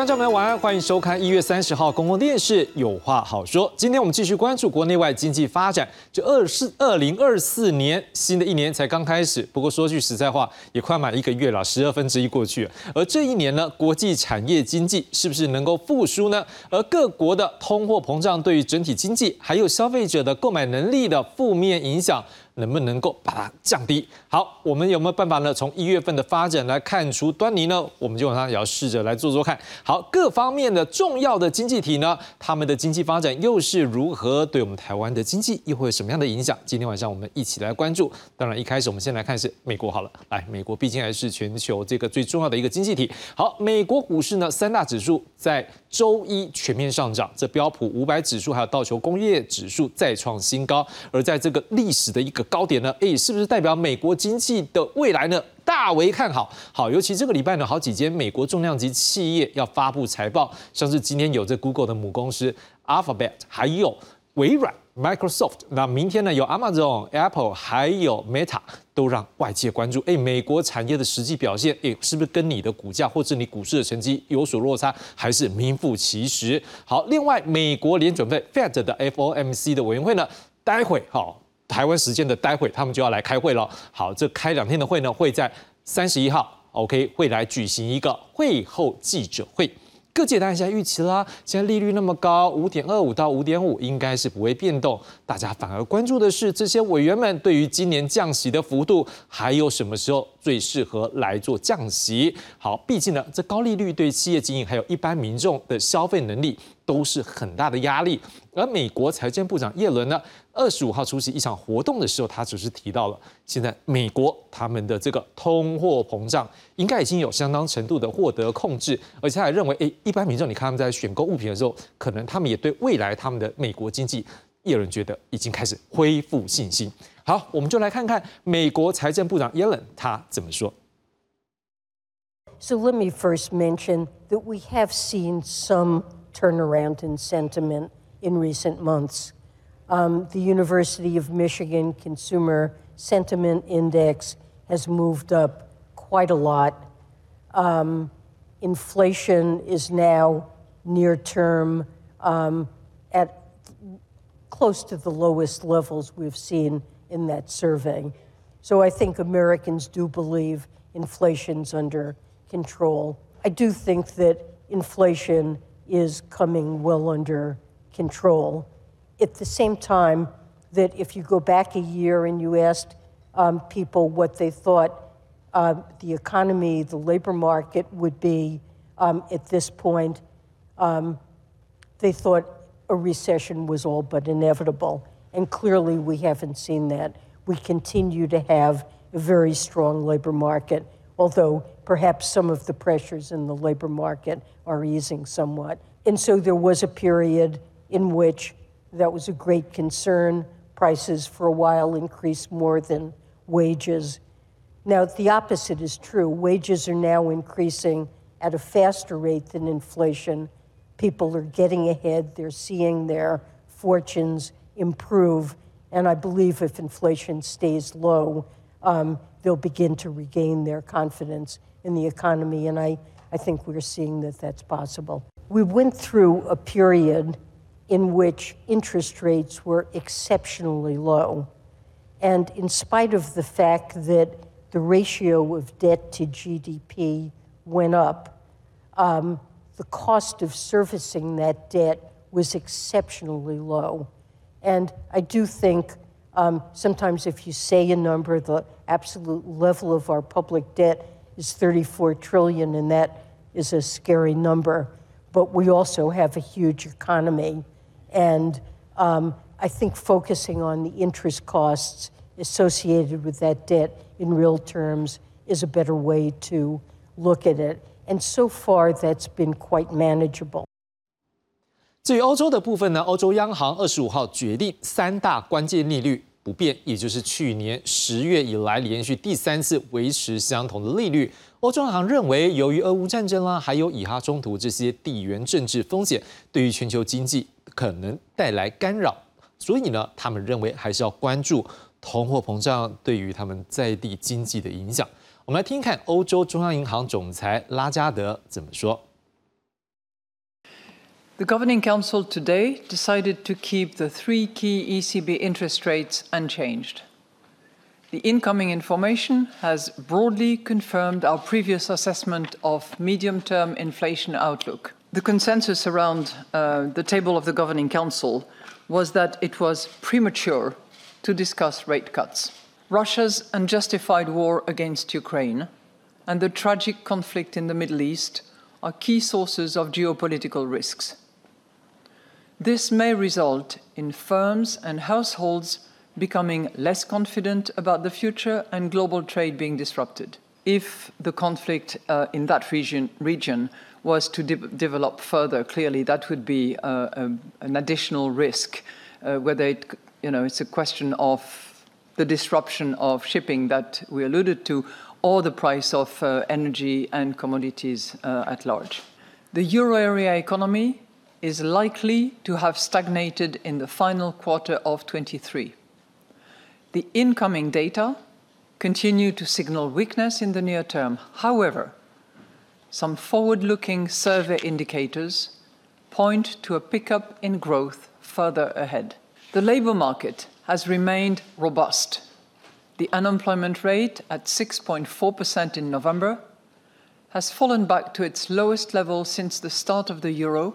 观众朋友，晚安，欢迎收看一月三十号公共电视《有话好说》。今天我们继续关注国内外经济发展。这二四二零二四年新的一年才刚开始，不过说句实在话，也快满一个月了，十二分之一过去了。而这一年呢，国际产业经济是不是能够复苏呢？而各国的通货膨胀对于整体经济还有消费者的购买能力的负面影响。能不能够把它降低？好，我们有没有办法呢？从一月份的发展来看出端倪呢？我们基本上也要试着来做做看。好，各方面的重要的经济体呢，他们的经济发展又是如何？对我们台湾的经济又会有什么样的影响？今天晚上我们一起来关注。当然，一开始我们先来看是美国好了。来，美国毕竟还是全球这个最重要的一个经济体。好，美国股市呢，三大指数在周一全面上涨，这标普五百指数还有道琼工业指数再创新高。而在这个历史的一个高点呢？哎，是不是代表美国经济的未来呢？大为看好。好，尤其这个礼拜呢，好几间美国重量级企业要发布财报，像是今天有这 Google 的母公司 Alphabet，还有微软 Microsoft。那明天呢，有 Amazon、Apple，还有 Meta，都让外界关注。哎，美国产业的实际表现，哎，是不是跟你的股价或者你股市的成绩有所落差，还是名副其实？好，另外，美国联准会 Fed 的 FOMC 的委员会呢？待会好，台湾时间的待会，他们就要来开会了。好，这开两天的会呢，会在三十一号，OK，会来举行一个会后记者会。各界当然现在预期啦，现在利率那么高，五点二五到五点五，应该是不会变动。大家反而关注的是这些委员们对于今年降息的幅度，还有什么时候最适合来做降息。好，毕竟呢，这高利率对企业经营还有一般民众的消费能力都是很大的压力。而美国财政部长耶伦呢？二十五号出席一场活动的时候，他只是提到了现在美国他们的这个通货膨胀应该已经有相当程度的获得控制，而且他还认为，哎，一般民众你看他们在选购物品的时候，可能他们也对未来他们的美国经济，耶伦觉得已经开始恢复信心。好，我们就来看看美国财政部长耶伦他怎么说。So let me first mention that we have seen some turnaround in sentiment in recent months. Um, the University of Michigan Consumer Sentiment Index has moved up quite a lot. Um, inflation is now near term um, at close to the lowest levels we've seen in that survey. So I think Americans do believe inflation's under control. I do think that inflation is coming well under control at the same time that if you go back a year and you asked um, people what they thought uh, the economy, the labor market would be um, at this point, um, they thought a recession was all but inevitable. And clearly, we haven't seen that. We continue to have a very strong labor market, although perhaps some of the pressures in the labor market are easing somewhat. And so there was a period in which that was a great concern. Prices for a while increased more than wages. Now, the opposite is true. Wages are now increasing at a faster rate than inflation. People are getting ahead, they're seeing their fortunes improve. And I believe if inflation stays low, um, they'll begin to regain their confidence in the economy. And I, I think we're seeing that that's possible. We went through a period in which interest rates were exceptionally low. And in spite of the fact that the ratio of debt to GDP went up, um, the cost of servicing that debt was exceptionally low. And I do think um, sometimes if you say a number, the absolute level of our public debt is 34 trillion, and that is a scary number. But we also have a huge economy and um, I think focusing on the interest costs associated with that debt in real terms is a better way to look at it. And so far, that's been quite manageable. 至于欧洲的部分呢，欧洲央行二十五号决定三大关键利率 不变，也就是去年十月以来连续第三次维持相同的利率。欧洲央行认为，由于俄乌战争啦，还有以哈冲突这些地缘政治风险，对于全球经济可能带来干扰，所以呢，他们认为还是要关注通货膨胀对于他们在地经济的影响。我们来听听看欧洲中央银行总裁拉加德怎么说。The Governing Council today decided to keep the three key ECB interest rates unchanged. The incoming information has broadly confirmed our previous assessment of medium term inflation outlook. The consensus around uh, the table of the Governing Council was that it was premature to discuss rate cuts. Russia's unjustified war against Ukraine and the tragic conflict in the Middle East are key sources of geopolitical risks. This may result in firms and households becoming less confident about the future and global trade being disrupted. If the conflict uh, in that region, region was to de develop further, clearly that would be uh, a, an additional risk, uh, whether it, you know, it's a question of the disruption of shipping that we alluded to, or the price of uh, energy and commodities uh, at large. The euro area economy is likely to have stagnated in the final quarter of 23. The incoming data continue to signal weakness in the near term. However, some forward looking survey indicators point to a pickup in growth further ahead. The labour market has remained robust. The unemployment rate at 6.4% in November has fallen back to its lowest level since the start of the euro,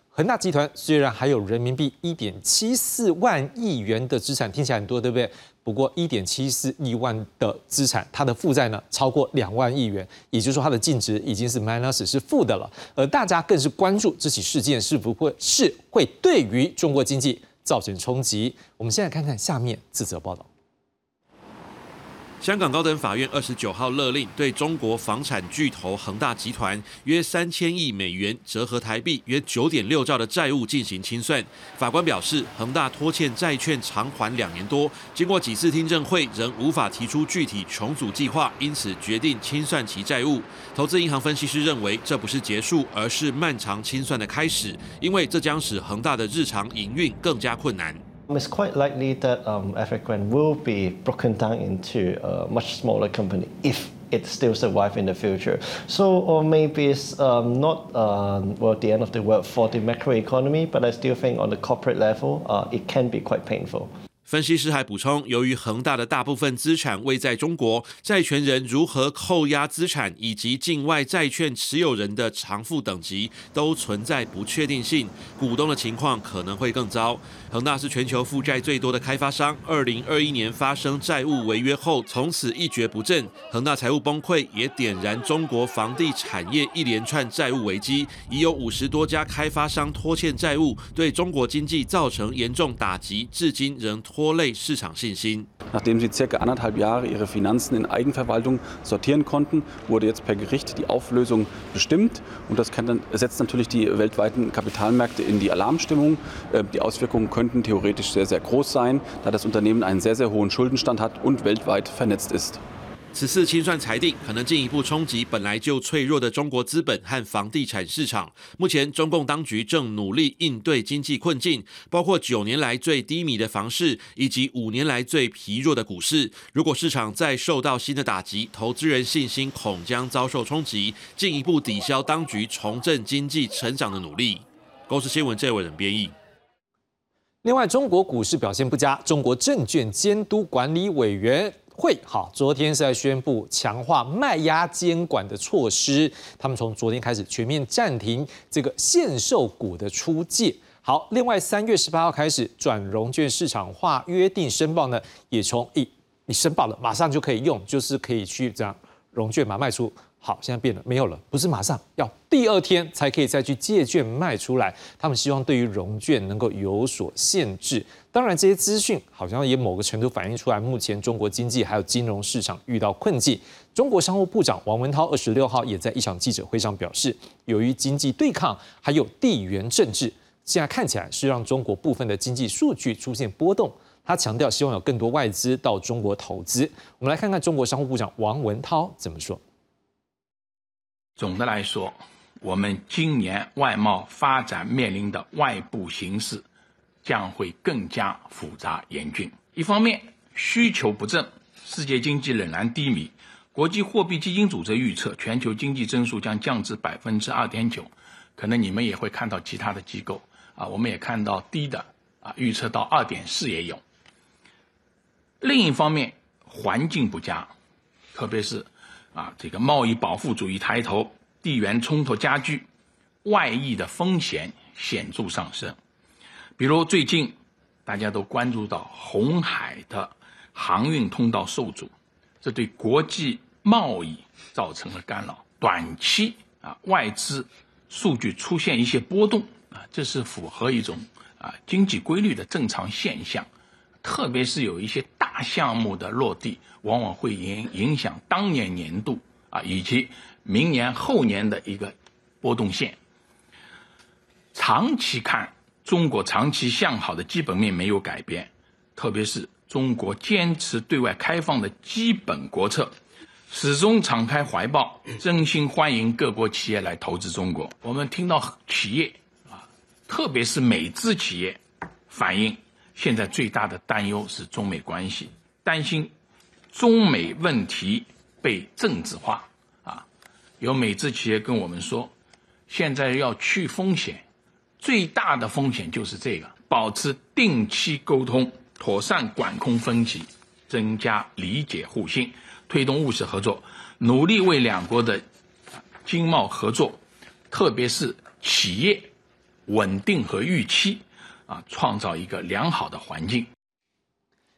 恒大集团虽然还有人民币一点七四万亿元的资产，听起来很多，对不对？不过一点七四亿万的资产，它的负债呢超过两万亿元，也就是说它的净值已经是 minus 是负的了。而大家更是关注这起事件是否会是会对于中国经济造成冲击。我们现在看看下面这则报道。香港高等法院二十九号勒令对中国房产巨头恒大集团约三千亿美元（折合台币约九点六兆）的债务进行清算。法官表示，恒大拖欠债券偿还两年多，经过几次听证会仍无法提出具体重组计划，因此决定清算其债务。投资银行分析师认为，这不是结束，而是漫长清算的开始，因为这将使恒大的日常营运更加困难。It's quite likely that um, African will be broken down into a much smaller company if it still survive in the future. So, or maybe it's um, not um, well the end of the world for the macroeconomy, but I still think on the corporate level, uh, it can be quite painful. 分析师还补充，由于恒大的大部分资产位在中国，债权人如何扣押资产以及境外债券持有人的偿付等级都存在不确定性，股东的情况可能会更糟。 恒大是全球负债最多的开发商，二零二一年发生债务违约后，从此一蹶不振。恒大财务崩溃也点燃中国房地产业一连串债务危机，已有五十多家开发商拖欠债务，对中国经济造成严重打击，至今仍拖。累市场信心。Nachdem sie circa anderthalb Jahre ihre Finanzen in Eigenverwaltung sortieren konnten, wurde jetzt per Gericht die Auflösung bestimmt. Und das kann dann, setzt natürlich die weltweiten Kapitalmärkte in die Alarmstimmung. Die Auswirkungen können 此次清算裁定可能进一步冲击本来就脆弱的中国资本和房地产市场。目前，中共当局正努力应对经济困境，包括九年来最低迷的房市以及五年来最疲弱的股市。如果市场再受到新的打击，投资人信心恐将遭受冲击，进一步抵消当局重振经济成长的努力。公司新闻这位人编译。另外，中国股市表现不佳，中国证券监督管理委员。会好，昨天是在宣布强化卖压监管的措施。他们从昨天开始全面暂停这个限售股的出借。好，另外三月十八号开始转融券市场化约定申报呢，也从一你申报了马上就可以用，就是可以去这样融券嘛卖出。好，现在变了，没有了，不是马上要第二天才可以再去借券卖出来。他们希望对于融券能够有所限制。当然，这些资讯好像也某个程度反映出来，目前中国经济还有金融市场遇到困境。中国商务部长王文涛二十六号也在一场记者会上表示，由于经济对抗还有地缘政治，现在看起来是让中国部分的经济数据出现波动。他强调希望有更多外资到中国投资。我们来看看中国商务部长王文涛怎么说。总的来说，我们今年外贸发展面临的外部形势将会更加复杂严峻。一方面，需求不振，世界经济仍然低迷。国际货币基金组织预测，全球经济增速将降至百分之二点九。可能你们也会看到其他的机构啊，我们也看到低的啊，预测到二点四也有。另一方面，环境不佳，特别是啊，这个贸易保护主义抬头，地缘冲突加剧，外溢的风险显著上升。比如最近大家都关注到红海的航运通道受阻。这对国际贸易造成了干扰，短期啊外资数据出现一些波动啊，这是符合一种啊经济规律的正常现象。特别是有一些大项目的落地，往往会影影响当年年度啊以及明年后年的一个波动线。长期看，中国长期向好的基本面没有改变，特别是。中国坚持对外开放的基本国策，始终敞开怀抱，真心欢迎各国企业来投资中国。我们听到企业啊，特别是美资企业反映，现在最大的担忧是中美关系，担心中美问题被政治化啊。有美资企业跟我们说，现在要去风险，最大的风险就是这个，保持定期沟通。妥善管控分歧，增加理解互信，推动务实合作，努力为两国的经贸合作，特别是企业稳定和预期啊，创造一个良好的环境。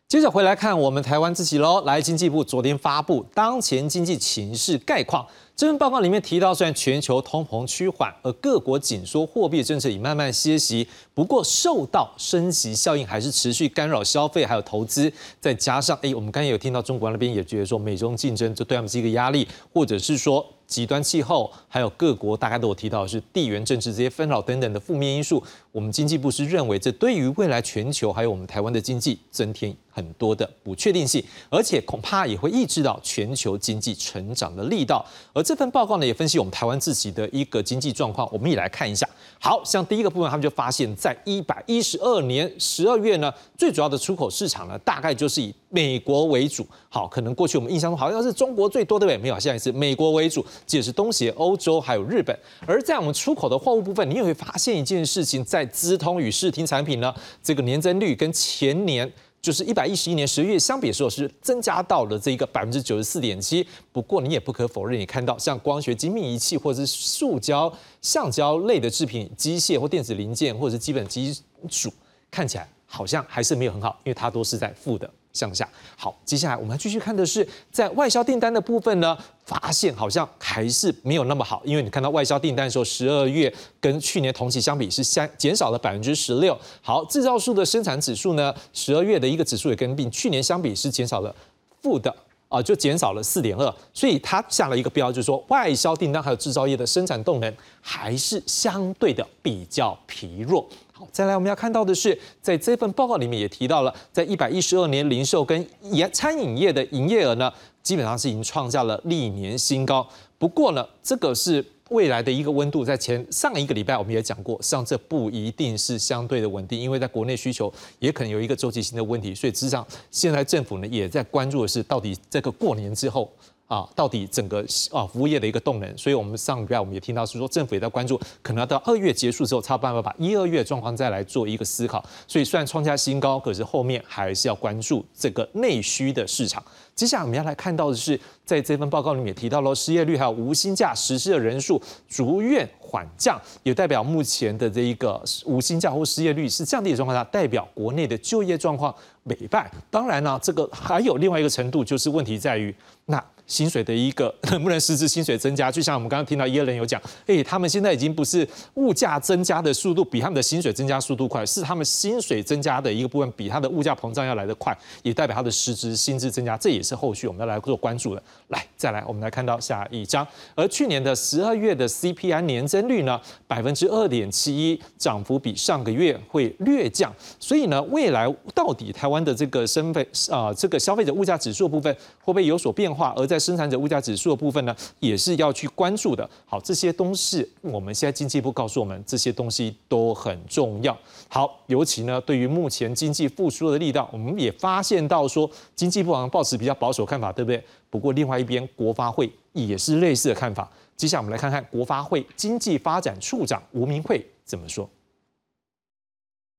接着回来看我们台湾自己喽，来经济部昨天发布当前经济情势概况。这份报告里面提到，虽然全球通膨趋缓，而各国紧缩货币政策已慢慢歇息，不过受到升级效应还是持续干扰消费还有投资。再加上，哎，我们刚才有听到中国那边也觉得说，美中竞争这对他们是一个压力，或者是说极端气候，还有各国大概都有提到是地缘政治这些纷扰等等的负面因素。我们经济部是认为，这对于未来全球还有我们台湾的经济增添很多的不确定性，而且恐怕也会抑制到全球经济成长的力道。而这份报告呢，也分析我们台湾自己的一个经济状况，我们也来看一下。好像第一个部分，他们就发现，在一百一十二年十二月呢，最主要的出口市场呢，大概就是以美国为主。好，可能过去我们印象中好像是中国最多，对不对？没有，现在是美国为主，即是东协、欧洲还有日本。而在我们出口的货物部分，你也会发现一件事情，在资通与视听产品呢，这个年增率跟前年。就是一百一十一年十月相比的时候，是增加到了这一个百分之九十四点七。不过你也不可否认，你看到像光学精密仪器或者是塑胶、橡胶类的制品、机械或电子零件或者是基本基础，看起来好像还是没有很好，因为它都是在负的。向下好，接下来我们继续看的是在外销订单的部分呢，发现好像还是没有那么好，因为你看到外销订单的时候，十二月跟去年同期相比是相减少了百分之十六。好，制造数的生产指数呢，十二月的一个指数也跟并去年相比是减少了负的啊，就减少了四点二，所以它下了一个标，就是说外销订单还有制造业的生产动能还是相对的比较疲弱。再来，我们要看到的是，在这份报告里面也提到了，在一百一十二年，零售跟业餐饮业的营业额呢，基本上是已经创下了历年新高。不过呢，这个是未来的一个温度，在前上一个礼拜我们也讲过，实际上这不一定是相对的稳定，因为在国内需求也可能有一个周期性的问题。所以，实际上现在政府呢也在关注的是，到底这个过年之后。啊，到底整个啊服务业的一个动能，所以我们上礼拜我们也听到是说，政府也在关注，可能要到二月结束之后，才有办法把一二月状况再来做一个思考。所以虽然创下新高，可是后面还是要关注这个内需的市场。接下来我们要来看到的是，在这份报告里面提到了失业率还有无薪假实施的人数逐月缓降，也代表目前的这一个无薪假或失业率是降低的状况下，代表国内的就业状况美败。当然呢，这个还有另外一个程度，就是问题在于那。薪水的一个 能不能实质薪水增加？就像我们刚刚听到耶伦有讲，哎，他们现在已经不是物价增加的速度比他们的薪水增加速度快，是他们薪水增加的一个部分比他的物价膨胀要来得快，也代表他的实质薪资增加，这也是后续我们要来做关注的。来，再来，我们来看到下一章，而去年的十二月的 CPI 年增率呢，百分之二点七一，涨幅比上个月会略降，所以呢，未来到底台湾的这个生费啊，这个消费者物价指数部分会不会有所变化？而在生产者物价指数的部分呢，也是要去关注的。好，这些东西我们现在经济部告诉我们，这些东西都很重要。好，尤其呢，对于目前经济复苏的力道，我们也发现到说，经济部好像保持比较保守看法，对不对？不过另外一边，国发会也是类似的看法。接下来我们来看看国发会经济发展处长吴明慧怎么说。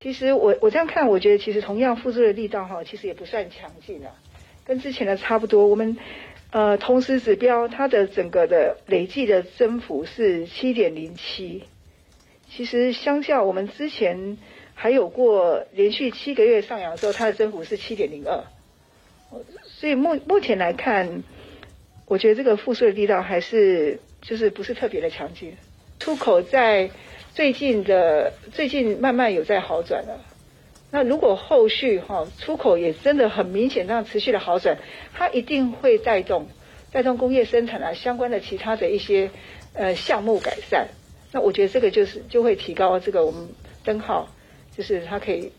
其实我我这样看，我觉得其实同样复苏的力道哈，其实也不算强劲啊，跟之前的差不多。我们呃同时指标它的整个的累计的增幅是七点零七，其实相较我们之前还有过连续七个月上扬的时候，它的增幅是七点零二。所以目目前来看，我觉得这个复苏的力道还是就是不是特别的强劲。出口在最近的最近慢慢有在好转了。那如果后续哈出口也真的很明显这样持续的好转，它一定会带动带动工业生产啊相关的其他的一些呃项目改善。那我觉得这个就是就会提高这个我们灯号，就是它可以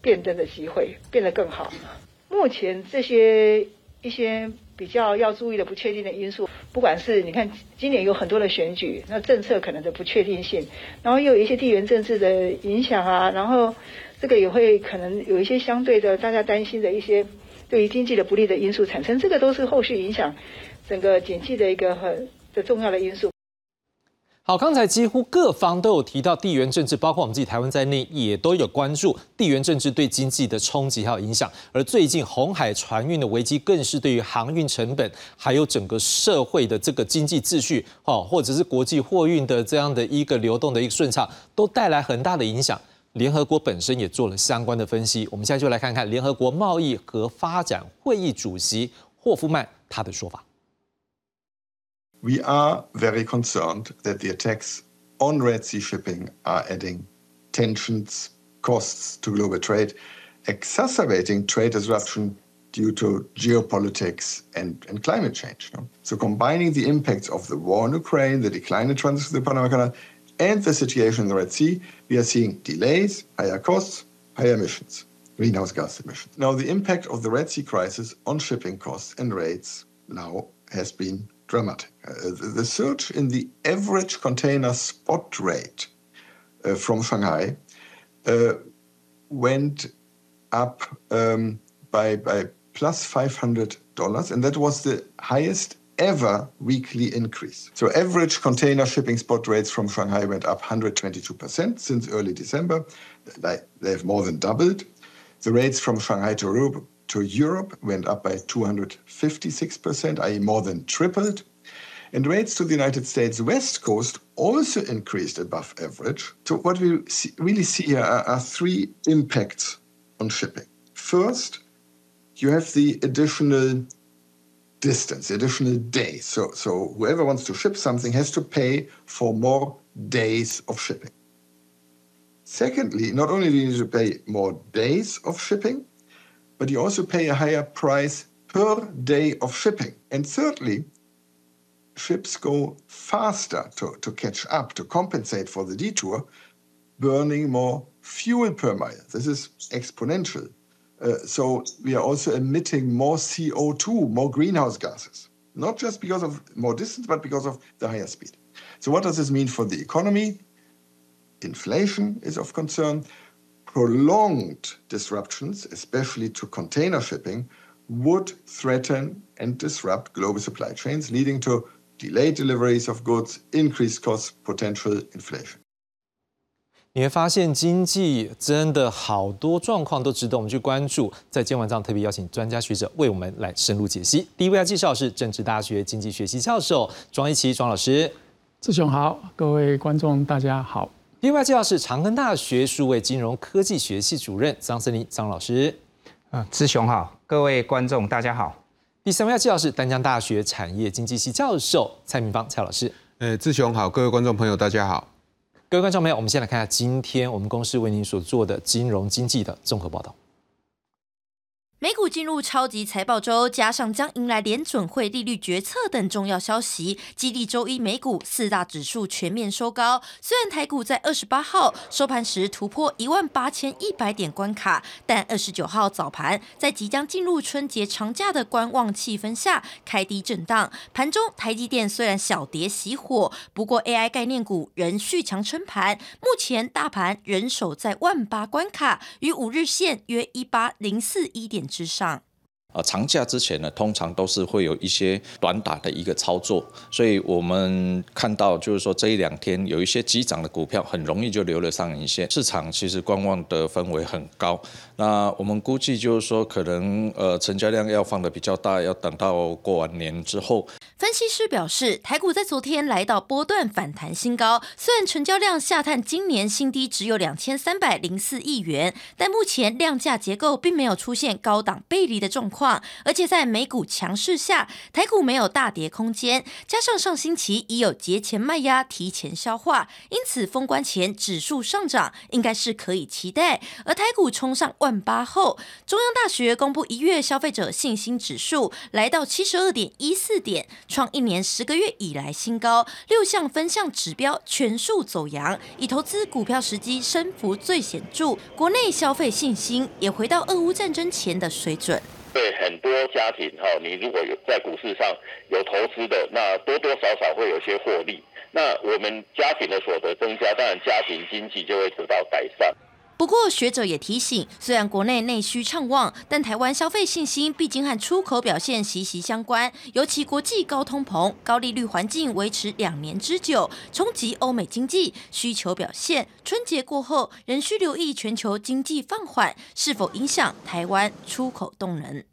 变灯的机会变得更好。目前这些一些比较要注意的不确定的因素，不管是你看今年有很多的选举，那政策可能的不确定性，然后又有一些地缘政治的影响啊，然后这个也会可能有一些相对的大家担心的一些对于经济的不利的因素产生，这个都是后续影响整个经济的一个很的重要的因素。好，刚才几乎各方都有提到地缘政治，包括我们自己台湾在内，也都有关注地缘政治对经济的冲击还有影响。而最近红海船运的危机，更是对于航运成本，还有整个社会的这个经济秩序，哦，或者是国际货运的这样的一个流动的一个顺畅，都带来很大的影响。联合国本身也做了相关的分析，我们现在就来看看联合国贸易和发展会议主席霍夫曼他的说法。We are very concerned that the attacks on Red Sea shipping are adding tensions, costs to global trade, exacerbating trade disruption due to geopolitics and, and climate change. No? So, combining the impacts of the war in Ukraine, the decline in transit to the Panama Canal, and the situation in the Red Sea, we are seeing delays, higher costs, higher emissions, greenhouse gas emissions. Now, the impact of the Red Sea crisis on shipping costs and rates now has been dramatic. Uh, the surge in the average container spot rate uh, from Shanghai uh, went up um, by, by plus $500, and that was the highest ever weekly increase. So average container shipping spot rates from Shanghai went up 122% since early December. They've more than doubled. The rates from Shanghai to Europe to Europe went up by 256%, i.e., more than tripled. And rates to the United States West Coast also increased above average. So, what we see, really see here are, are three impacts on shipping. First, you have the additional distance, additional days. So, so whoever wants to ship something has to pay for more days of shipping. Secondly, not only do you need to pay more days of shipping, but you also pay a higher price per day of shipping. And thirdly, ships go faster to, to catch up, to compensate for the detour, burning more fuel per mile. This is exponential. Uh, so we are also emitting more CO2, more greenhouse gases, not just because of more distance, but because of the higher speed. So what does this mean for the economy? Inflation is of concern prolonged disruptions, especially to container shipping, would threaten and disrupt global supply chains, leading to delayed deliveries of goods, increased costs, potential inflation. 你会发现经济真的好多状况都值得我们去关注。在今晚上特别邀请专家学者为我们来深入解析。第一位要介绍是政治大学经济学系教授庄一奇庄老师，志雄好，各位观众大家好。另外介绍是长庚大学数位金融科技学系主任张森林张老师。啊，志雄好，各位观众大家好。第三位要介绍是丹江大学产业经济系教授蔡明芳蔡老师。呃，志雄好，各位观众朋友大家好。各位观众朋友，我们先来看一下今天我们公司为您所做的金融经济的综合报道。美股进入超级财报周，加上将迎来联准会利率决策等重要消息，激励周一美股四大指数全面收高。虽然台股在二十八号收盘时突破一万八千一百点关卡，但二十九号早盘在即将进入春节长假的观望气氛下开低震荡。盘中台积电虽然小跌熄火，不过 AI 概念股仍续强撑盘。目前大盘仍守在万八关卡，与五日线约一八零四一点。之上，呃，长假之前呢，通常都是会有一些短打的一个操作，所以我们看到就是说这一两天有一些急涨的股票，很容易就留了上影线，市场其实观望的氛围很高。那我们估计就是说，可能呃成交量要放的比较大，要等到过完年之后。分析师表示，台股在昨天来到波段反弹新高，虽然成交量下探今年新低只有两千三百零四亿元，但目前量价结构并没有出现高档背离的状况，而且在美股强势下，台股没有大跌空间，加上上星期已有节前卖压提前消化，因此封关前指数上涨应该是可以期待。而台股冲上万八后，中央大学公布一月消费者信心指数来到七十二点一四点。创一年十个月以来新高，六项分项指标全数走阳，以投资股票时机升幅最显著。国内消费信心也回到俄乌战争前的水准。对很多家庭哈，你如果有在股市上有投资的，那多多少少会有些获利。那我们家庭的所得增加，当然家庭经济就会得到改善。不过，学者也提醒，虽然国内内需畅旺，但台湾消费信心毕竟和出口表现息息相关。尤其国际高通膨、高利率环境维持两年之久，冲击欧美经济需求表现。春节过后，仍需留意全球经济放缓是否影响台湾出口动能。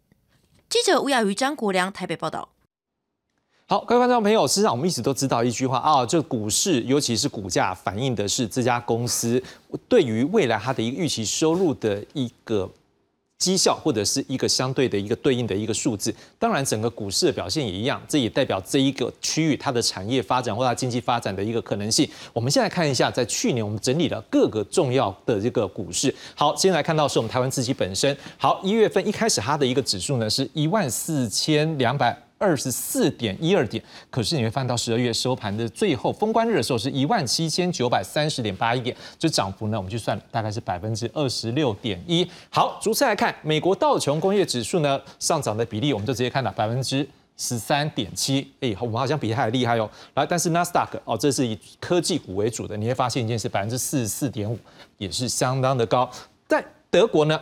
记者吴雅瑜、张国良台北报道。好，各位观众朋友，实际上我们一直都知道一句话啊，这股市尤其是股价反映的是这家公司对于未来它的一个预期收入的一个绩效，或者是一个相对的一个对应的一个数字。当然，整个股市的表现也一样，这也代表这一个区域它的产业发展或它经济发展的一个可能性。我们现在看一下，在去年我们整理了各个重要的这个股市。好，先来看到是我们台湾自己本身。好，一月份一开始它的一个指数呢是一万四千两百。二十四点一二点，可是你会翻到十二月收盘的最后封关日的时候是一万七千九百三十点八一点，这涨幅呢，我们就算大概是百分之二十六点一。好，逐次来看，美国道琼工业指数呢上涨的比例，我们就直接看到百分之十三点七。哎，我们好像比它还厉害哦。来，但是纳斯达克哦，这是以科技股为主的，你会发现一件事，百分之四十四点五，也是相当的高。在德国呢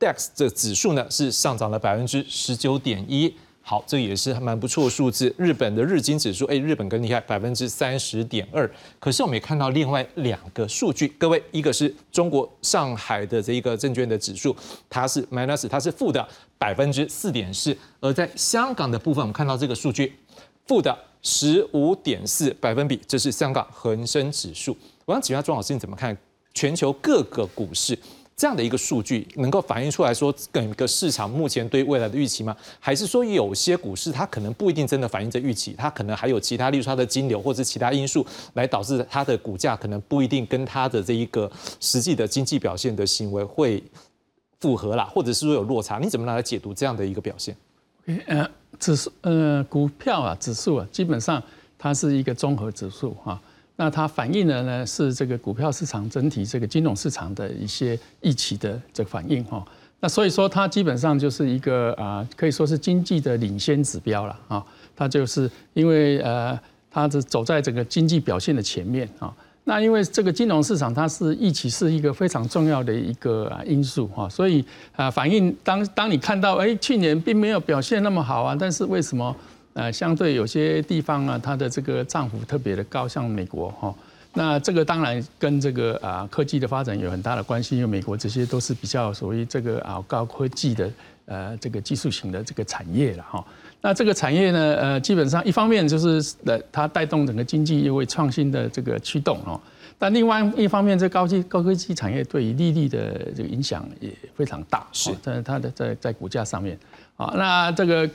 ，DAX 这指数呢是上涨了百分之十九点一。好，这也是蛮不错的数字。日本的日经指数，哎，日本更厉害，百分之三十点二。可是我们也看到另外两个数据，各位，一个是中国上海的这一个证券的指数，它是 minus，它是负的百分之四点四。而在香港的部分，我们看到这个数据，负的十五点四百分比，这是香港恒生指数。我想请问庄老师，你怎么看全球各个股市？这样的一个数据能够反映出来说整个市场目前对未来的预期吗？还是说有些股市它可能不一定真的反映着预期，它可能还有其他，例如它的金流或者其他因素来导致它的股价可能不一定跟它的这一个实际的经济表现的行为会符合啦，或者是说有落差？你怎么来解读这样的一个表现？呃，指数呃股票啊指数啊，基本上它是一个综合指数哈。那它反映的呢是这个股票市场整体这个金融市场的一些预期的这个反应哈。那所以说它基本上就是一个啊，可以说是经济的领先指标了啊。它就是因为呃，它是走在整个经济表现的前面啊。那因为这个金融市场它是预期是一个非常重要的一个因素哈，所以啊，反映当当你看到哎去年并没有表现那么好啊，但是为什么？呃，相对有些地方啊，它的这个涨幅特别的高，像美国哈，那这个当然跟这个啊科技的发展有很大的关系，因为美国这些都是比较属于这个啊高科技的呃这个技术型的这个产业了哈。那这个产业呢，呃，基本上一方面就是呃它带动整个经济又为创新的这个驱动哦，但另外一方面，这高技高科技产业对于利率的这个影响也非常大，是在它的在在股价上面啊，那这个。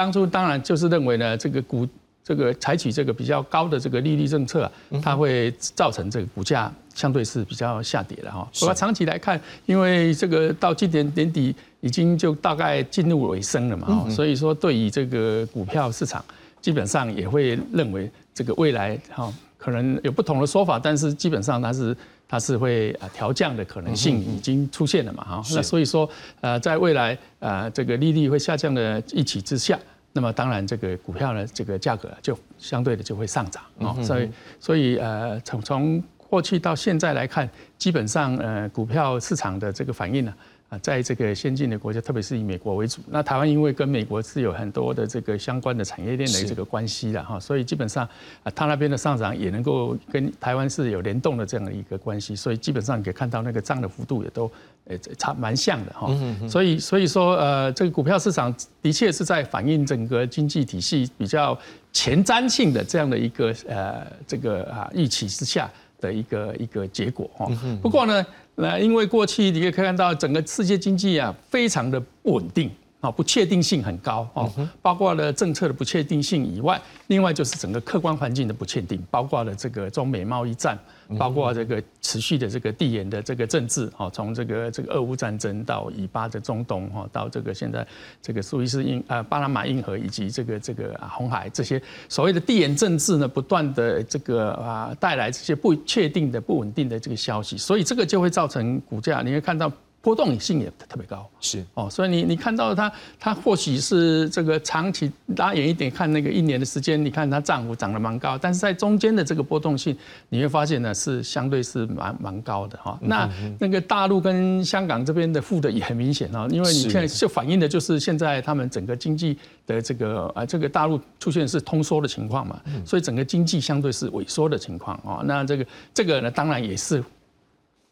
当初当然就是认为呢，这个股这个采取这个比较高的这个利率政策，它会造成这个股价相对是比较下跌的哈。不过长期来看，因为这个到今年年底已经就大概进入尾声了嘛，所以说对于这个股票市场，基本上也会认为这个未来哈可能有不同的说法，但是基本上它是它是会啊调降的可能性已经出现了嘛哈。那所以说呃在未来呃这个利率会下降的一起之下。那么当然，这个股票呢，这个价格就相对的就会上涨啊。所以，所以呃，从从过去到现在来看，基本上呃，股票市场的这个反应呢。啊，在这个先进的国家，特别是以美国为主，那台湾因为跟美国是有很多的这个相关的产业链的这个关系的哈，所以基本上啊，它那边的上涨也能够跟台湾是有联动的这样的一个关系，所以基本上可以看到那个涨的幅度也都呃差蛮像的哈。所以所以说呃，这个股票市场的确是在反映整个经济体系比较前瞻性的这样的一个呃这个啊预期之下的一个一个结果哈。不过呢。那因为过去你可以看到整个世界经济啊，非常的不稳定。啊，不确定性很高哦，包括了政策的不确定性以外，另外就是整个客观环境的不确定，包括了这个中美贸易战。包括这个持续的这个地缘的这个政治，哈，从这个这个俄乌战争到以巴的中东，哈，到这个现在这个苏伊士运呃巴拿马运河以及这个这个啊红海这些所谓的地缘政治呢，不断的这个啊带来这些不确定的不稳定的这个消息，所以这个就会造成股价，你会看到。波动性也特别高，是哦，所以你你看到它，它或许是这个长期拉远一点看那个一年的时间，你看它涨幅涨得蛮高，但是在中间的这个波动性，你会发现呢是相对是蛮蛮高的哈。那那个大陆跟香港这边的负的也很明显啊，因为你现在就反映的就是现在他们整个经济的这个啊这个大陆出现是通缩的情况嘛，所以整个经济相对是萎缩的情况啊。那这个这个呢，当然也是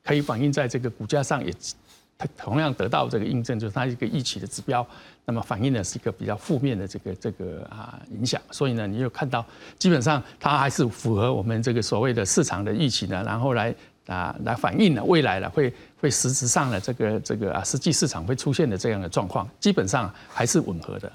可以反映在这个股价上也。它同样得到这个印证，就是它一个预期的指标，那么反映的是一个比较负面的这个这个啊影响，所以呢，你又看到基本上它还是符合我们这个所谓的市场的预期呢，然后来啊来反映了未来呢会会实质上的这个这个啊实际市场会出现的这样的状况，基本上还是吻合的。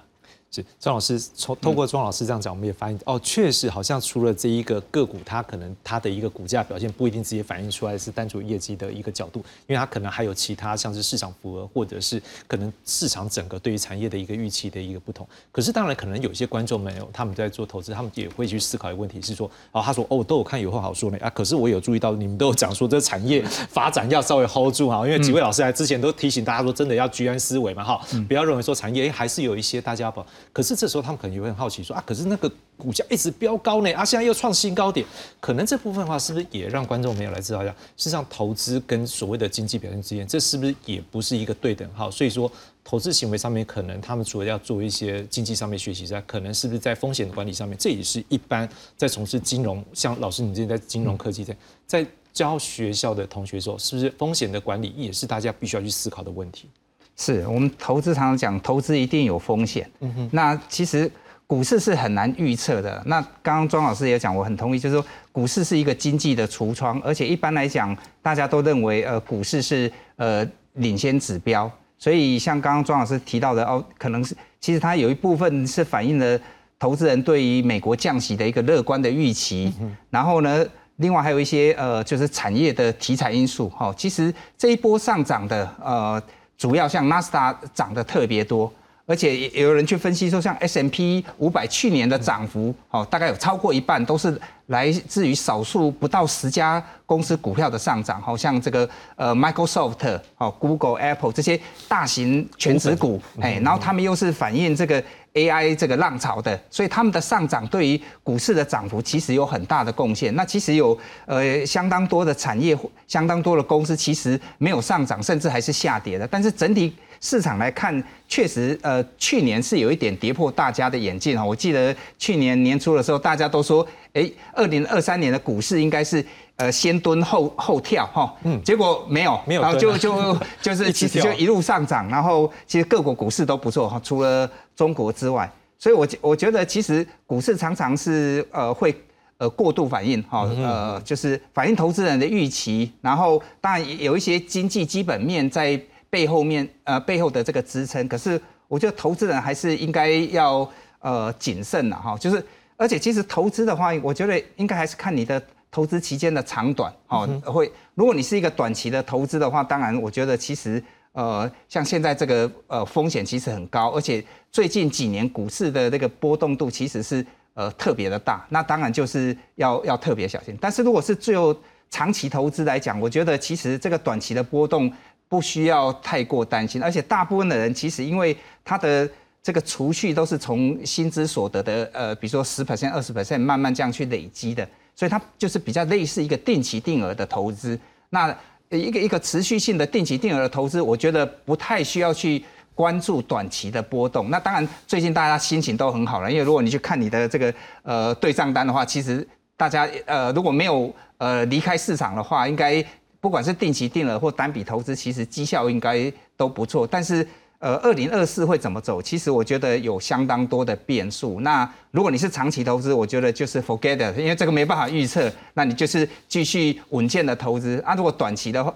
是庄老师从透过庄老师这样讲，我们也发现哦，确实好像除了这一个个股，它可能它的一个股价表现不一定直接反映出来是单纯业绩的一个角度，因为它可能还有其他像是市场符合，或者是可能市场整个对于产业的一个预期的一个不同。可是当然可能有些观众没有，他们在做投资，他们也会去思考一个问题，是说哦，他说哦，都有看有话好说呢啊，可是我有注意到你们都有讲说这产业发展要稍微 hold 住哈，因为几位老师来之前都提醒大家说，真的要居安思危嘛哈，不要认为说产业还是有一些大家不，可是这时候他们。可能也会很好奇说啊，可是那个股价一直飙高呢，啊，现在又创新高点，可能这部分的话是不是也让观众朋友来知道一下，事实上投资跟所谓的经济表现之间，这是不是也不是一个对等号？所以说投资行为上面，可能他们除了要做一些经济上面学习之外，可能是不是在风险的管理上面，这也是一般在从事金融，像老师你之前在金融科技在在教学校的同学说，是不是风险的管理也是大家必须要去思考的问题？是我们投资常常讲，投资一定有风险。嗯哼，那其实股市是很难预测的。那刚刚庄老师也讲，我很同意，就是说股市是一个经济的橱窗，而且一般来讲，大家都认为呃股市是呃领先指标。所以像刚刚庄老师提到的哦，可能是其实它有一部分是反映了投资人对于美国降息的一个乐观的预期。然后呢，另外还有一些呃就是产业的题材因素。哈，其实这一波上涨的呃。主要像纳斯达涨得特别多，而且也有人去分析说，像 S M P 五百去年的涨幅，哦，大概有超过一半都是来自于少数不到十家公司股票的上涨，好像这个呃 Microsoft、哦 Google、Apple 这些大型全职股，哎，然后他们又是反映这个。AI 这个浪潮的，所以他们的上涨对于股市的涨幅其实有很大的贡献。那其实有呃相当多的产业、相当多的公司其实没有上涨，甚至还是下跌的。但是整体市场来看，确实呃去年是有一点跌破大家的眼镜啊。我记得去年年初的时候，大家都说，哎，二零二三年的股市应该是。呃，先蹲后后跳哈，嗯，结果没有，没有，然后就就就是其实就一路上涨，然后其实各国股市都不错哈，除了中国之外，所以我我觉得其实股市常常是呃会呃过度反应哈，呃就是反映投资人的预期，然后当然有一些经济基本面在背后面呃背后的这个支撑，可是。我觉得投资人还是应该要呃谨慎的哈。就是而且其实投资的话，我觉得应该还是看你的投资期间的长短哦。会如果你是一个短期的投资的话，当然我觉得其实呃像现在这个呃风险其实很高，而且最近几年股市的那个波动度其实是呃特别的大，那当然就是要要特别小心。但是如果是最后长期投资来讲，我觉得其实这个短期的波动不需要太过担心，而且大部分的人其实因为他的这个储蓄都是从薪资所得的呃，比如说十 percent、二十 percent 慢慢这样去累积的，所以它就是比较类似一个定期定额的投资。那一个一个持续性的定期定额的投资，我觉得不太需要去关注短期的波动。那当然，最近大家心情都很好了，因为如果你去看你的这个呃对账单的话，其实大家呃如果没有呃，离开市场的话，应该不管是定期定额或单笔投资，其实绩效应该都不错。但是，呃，二零二四会怎么走？其实我觉得有相当多的变数。那如果你是长期投资，我觉得就是 forget it，因为这个没办法预测。那你就是继续稳健的投资。啊，如果短期的话，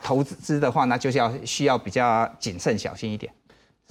投资的话，那就是要需要比较谨慎小心一点。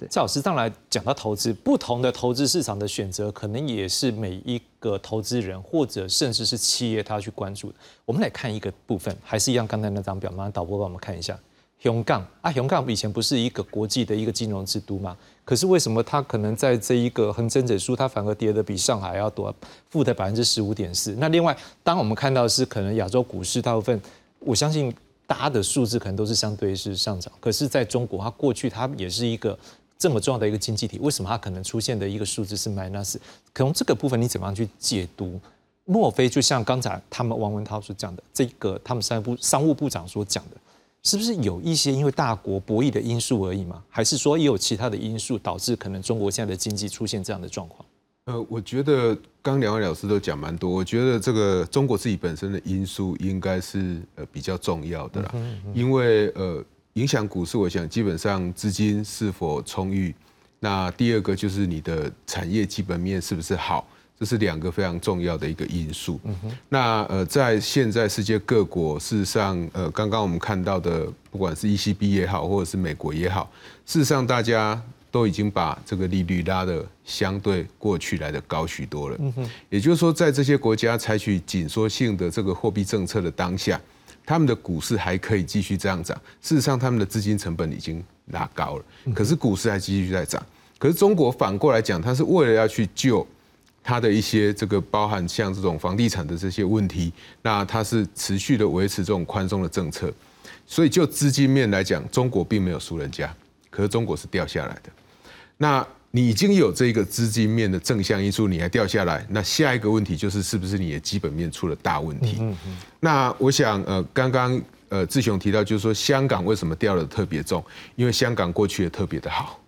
赵老师上来讲到投资，不同的投资市场的选择，可能也是每一个投资人或者甚至是企业他去关注的。我们来看一个部分，还是一样刚才那张表，麻烦导播帮我们看一下。雄港啊，雄港以前不是一个国际的一个金融之都吗？可是为什么它可能在这一个恒生指数，它反而跌的比上海要多，负的百分之十五点四？那另外，当我们看到是可能亚洲股市大部分，我相信大家的数字可能都是相对是上涨，可是在中国，它过去它也是一个。这么重要的一个经济体，为什么它可能出现的一个数字是 minus？可能这个部分你怎么样去解读？莫非就像刚才他们王文涛所讲的，这个他们商部商务部长所讲的，是不是有一些因为大国博弈的因素而已吗？还是说也有其他的因素导致可能中国现在的经济出现这样的状况？呃，我觉得刚两位老师都讲蛮多，我觉得这个中国自己本身的因素应该是呃比较重要的啦，因为呃。影响股市，我想基本上资金是否充裕，那第二个就是你的产业基本面是不是好，这是两个非常重要的一个因素。那呃，在现在世界各国，事实上呃，刚刚我们看到的，不管是 ECB 也好，或者是美国也好，事实上大家都已经把这个利率拉的相对过去来的高许多了。也就是说，在这些国家采取紧缩性的这个货币政策的当下。他们的股市还可以继续这样涨，事实上他们的资金成本已经拉高了，可是股市还继续在涨。可是中国反过来讲，它是为了要去救它的一些这个包含像这种房地产的这些问题，那它是持续的维持这种宽松的政策。所以就资金面来讲，中国并没有输人家，可是中国是掉下来的。那你已经有这个资金面的正向因素，你还掉下来，那下一个问题就是是不是你的基本面出了大问题？那我想，呃，刚刚呃志雄提到，就是说香港为什么掉的特别重？因为香港过去也特别的好，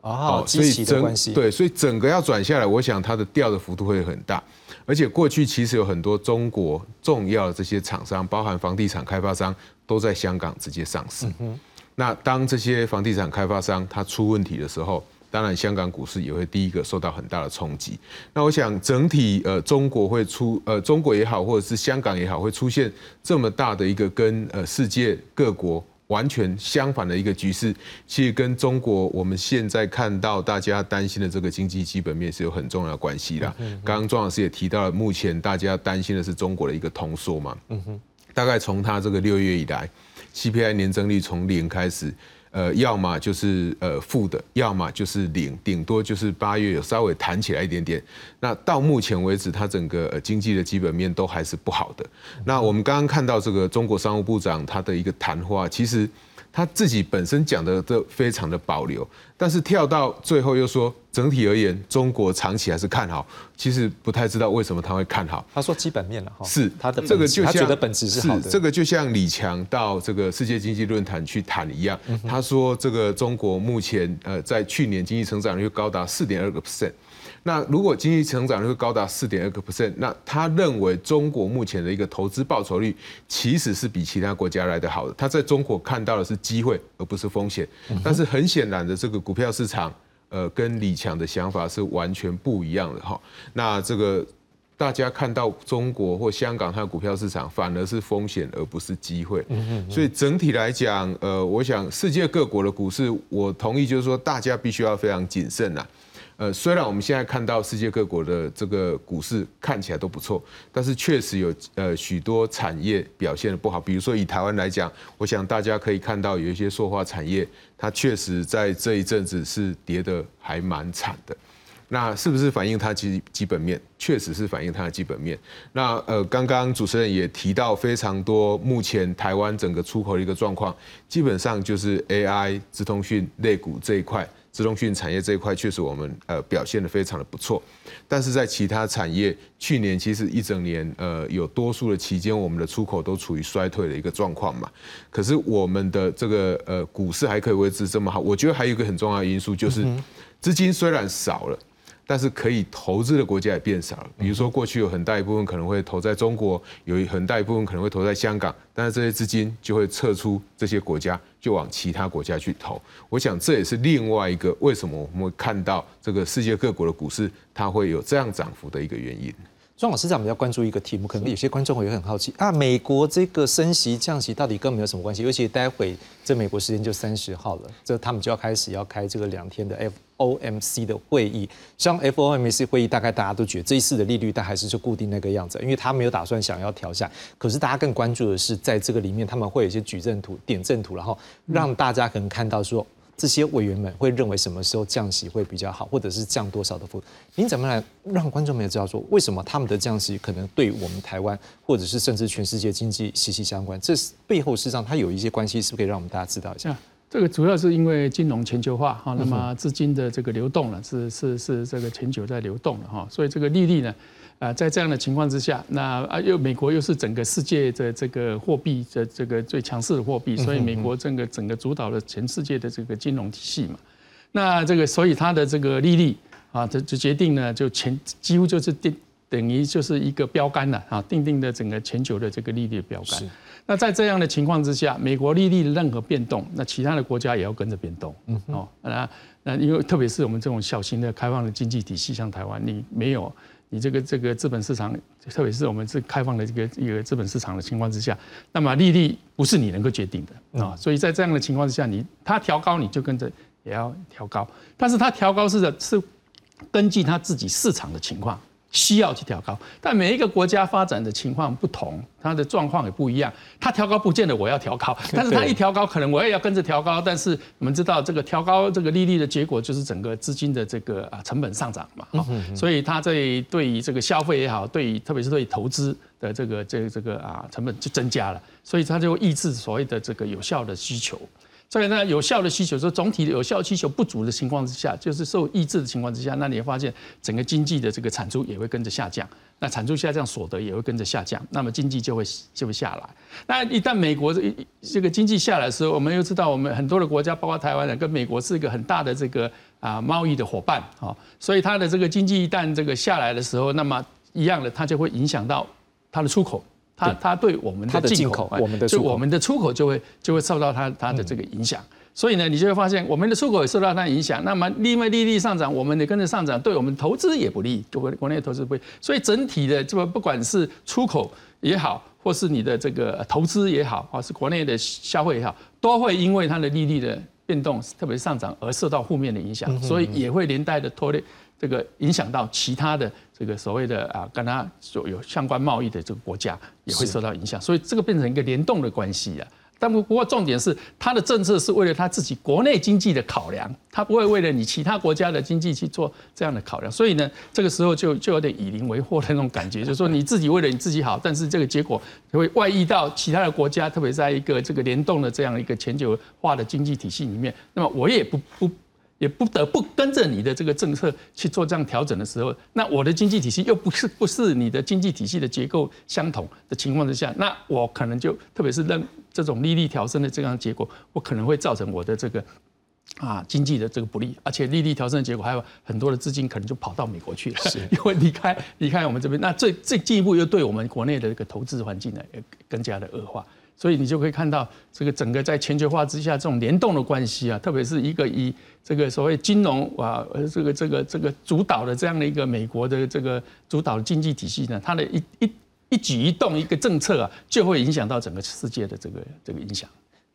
哦，所以整对，所以整个要转下来，我想它的掉的幅度会很大。而且过去其实有很多中国重要的这些厂商，包含房地产开发商，都在香港直接上市。那当这些房地产开发商它出问题的时候，当然，香港股市也会第一个受到很大的冲击。那我想，整体呃，中国会出呃，中国也好，或者是香港也好，会出现这么大的一个跟呃世界各国完全相反的一个局势，其实跟中国我们现在看到大家担心的这个经济基本面是有很重要的关系的。刚刚庄老师也提到了，目前大家担心的是中国的一个通缩嘛。嗯哼。大概从他这个六月以来，CPI 年增率从零开始。呃，要么就是呃负的，要么就是零，顶多就是八月有稍微弹起来一点点。那到目前为止，它整个呃经济的基本面都还是不好的。那我们刚刚看到这个中国商务部长他的一个谈话，其实。他自己本身讲的都非常的保留，但是跳到最后又说整体而言，中国长期还是看好。其实不太知道为什么他会看好。他说基本面了哈，是他的这个就像他觉得本质是好的。这个就像李强到这个世界经济论坛去谈一样，他说这个中国目前呃在去年经济成长率高达四点二个 percent。那如果经济成长率高达四点二个 percent，那他认为中国目前的一个投资报酬率其实是比其他国家来的好的。他在中国看到的是机会，而不是风险。但是很显然的，这个股票市场，呃，跟李强的想法是完全不一样的哈。那这个大家看到中国或香港它的股票市场反而是风险而不是机会。所以整体来讲，呃，我想世界各国的股市，我同意就是说大家必须要非常谨慎呐。呃，虽然我们现在看到世界各国的这个股市看起来都不错，但是确实有呃许多产业表现的不好。比如说以台湾来讲，我想大家可以看到有一些塑化产业，它确实在这一阵子是跌得还蛮惨的。那是不是反映它基基本面？确实是反映它的基本面。那呃，刚刚主持人也提到非常多，目前台湾整个出口的一个状况，基本上就是 AI、资通讯、类股这一块。自动讯产业这一块确实我们呃表现的非常的不错，但是在其他产业，去年其实一整年呃有多数的期间，我们的出口都处于衰退的一个状况嘛。可是我们的这个呃股市还可以维持这么好，我觉得还有一个很重要的因素就是资金虽然少了。但是可以投资的国家也变少了，比如说过去有很大一部分可能会投在中国，有很大一部分可能会投在香港，但是这些资金就会撤出这些国家，就往其他国家去投。我想这也是另外一个为什么我们会看到这个世界各国的股市它会有这样涨幅的一个原因。庄老师，长比较关注一个题目，可能有些观众会很好奇啊，美国这个升息降息到底跟我们有什么关系？尤其待会这美国时间就三十号了，这他们就要开始要开这个两天的 FOMC 的会议。像 FOMC 会议，大概大家都觉得这一次的利率，但还是就固定那个样子，因为他没有打算想要调下。可是大家更关注的是，在这个里面他们会有一些矩阵图、点阵图，然后让大家可能看到说。这些委员们会认为什么时候降息会比较好，或者是降多少的幅度？您怎么来让观众们也知道说，为什么他们的降息可能对我们台湾，或者是甚至全世界经济息息相关？这背后事实上它有一些关系，是不是可以让我们大家知道一下？这个主要是因为金融全球化哈，那么资金的这个流动了，是是是这个全球在流动了哈，所以这个利率呢？啊，在这样的情况之下，那啊又美国又是整个世界的这个货币的这个最强势的货币，所以美国整个整个主导了全世界的这个金融体系嘛。那这个所以它的这个利率啊，这就决定呢，就全几乎就是定等于就是一个标杆了啊，定定的整个全球的这个利率标杆。那在这样的情况之下，美国利率的任何变动，那其他的国家也要跟着变动。嗯哦，那那因为特别是我们这种小型的开放的经济体系，像台湾，你没有。你这个这个资本市场，特别是我们是开放的这个一个资本市场的情况之下，那么利率不是你能够决定的啊，所以在这样的情况之下，你它调高你就跟着也要调高，但是它调高是的是根据它自己市场的情况。需要去调高，但每一个国家发展的情况不同，它的状况也不一样。它调高不见得我要调高，但是它一调高，可能我也要跟着调高。但是我们知道，这个调高这个利率的结果，就是整个资金的这个啊成本上涨嘛。所以它在对于这个消费也好，对于特别是对投资的这个这这个啊成本就增加了，所以它就抑制所谓的这个有效的需求。所以呢，有效的需求，说总体的有效需求不足的情况之下，就是受抑制的情况之下，那你会发现整个经济的这个产出也会跟着下降，那产出下降，所得也会跟着下降，那么经济就会就会下来。那一旦美国这这个经济下来的时候，我们又知道，我们很多的国家，包括台湾人，跟美国是一个很大的这个啊贸易的伙伴啊，所以它的这个经济一旦这个下来的时候，那么一样的，它就会影响到它的出口。它它对我们的进口，我们的就我们的出口就会就会受到它它的这个影响，所以呢，你就会发现我们的出口也受到它影响。那么因为利率上涨，我们也跟着上涨，对我们投资也不利，国国内投资不利。所以整体的这个不管是出口也好，或是你的这个投资也好，或是国内的消费也好，都会因为它的利率的变动，特别是上涨而受到负面的影响，所以也会连带的拖累。这个影响到其他的这个所谓的啊，跟他所有相关贸易的这个国家也会受到影响，所以这个变成一个联动的关系啊。但不过重点是，他的政策是为了他自己国内经济的考量，他不会为了你其他国家的经济去做这样的考量。所以呢，这个时候就就有点以邻为祸的那种感觉，就是说你自己为了你自己好，但是这个结果会外溢到其他的国家，特别在一个这个联动的这样一个全球化的经济体系里面，那么我也不不。也不得不跟着你的这个政策去做这样调整的时候，那我的经济体系又不是不是你的经济体系的结构相同的情况之下，那我可能就特别是让这种利率调升的这样结果，我可能会造成我的这个啊经济的这个不利，而且利率调升的结果还有很多的资金可能就跑到美国去了，因为离开离开我们这边，那最最进一步又对我们国内的这个投资环境呢也更加的恶化。所以你就可以看到这个整个在全球化之下这种联动的关系啊，特别是一个以这个所谓金融啊，呃，这个这个这个主导的这样的一个美国的这个主导的经济体系呢，它的一一一举一动一个政策啊，就会影响到整个世界的这个这个影响。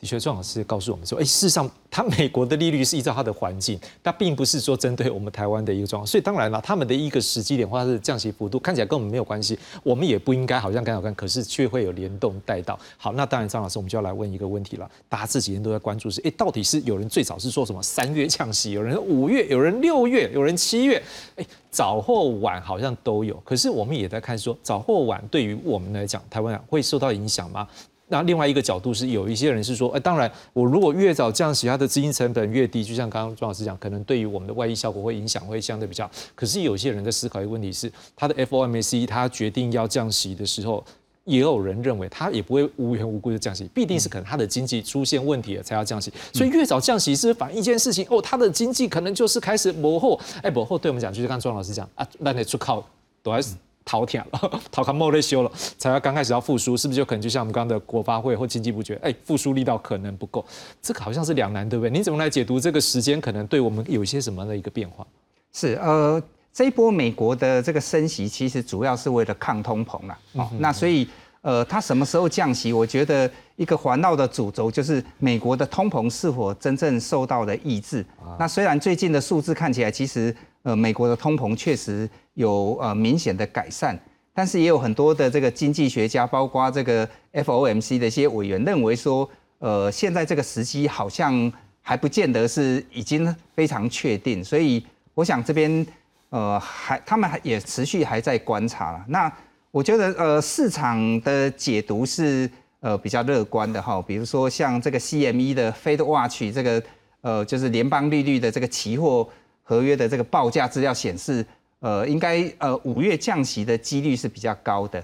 的确，庄老师告诉我们说，哎，事实上，他美国的利率是依照它的环境，它并不是说针对我们台湾的一个状况。所以当然了，他们的一个时机点或者是降息幅度看起来跟我们没有关系，我们也不应该好像刚好看，可是却会有联动带到。好，那当然，张老师，我们就要来问一个问题了。大家这几天都在关注是，哎，到底是有人最早是说什么三月降息，有人五月，有人六月，有人七月，哎，早或晚好像都有。可是我们也在看说，早或晚对于我们来讲，台湾会受到影响吗？那另外一个角度是，有一些人是说，哎，当然，我如果越早降息，它的资金成本越低，就像刚刚庄老师讲，可能对于我们的外溢效果会影响会相对比较。可是有些人在思考一个问题是，他的 FOMC 他决定要降息的时候，也有人认为他也不会无缘无故的降息，必定是可能他的经济出现问题了才要降息。所以越早降息是反映一件事情，哦，他的经济可能就是开始磨后，哎，磨后对我们讲，就是刚庄老师讲啊，那得出靠都还是。逃天了，逃开莫雷修了，才要刚开始要复苏，是不是就可能就像我们刚刚的国发会或经济部觉得，哎，复苏力道可能不够，这个好像是两难，对不对？你怎么来解读这个时间可能对我们有一些什么样的一个变化？是呃，这一波美国的这个升息其实主要是为了抗通膨了，哦，那所以呃，它什么时候降息？我觉得一个环绕的主轴就是美国的通膨是否真正受到了抑制。那虽然最近的数字看起来其实。呃，美国的通膨确实有呃明显的改善，但是也有很多的这个经济学家，包括这个 FOMC 的一些委员认为说，呃，现在这个时机好像还不见得是已经非常确定，所以我想这边呃还他们还也持续还在观察了。那我觉得呃市场的解读是呃比较乐观的哈，比如说像这个 CME 的 Fed Watch 这个呃就是联邦利率的这个期货。合约的这个报价资料显示，呃，应该呃五月降息的几率是比较高的，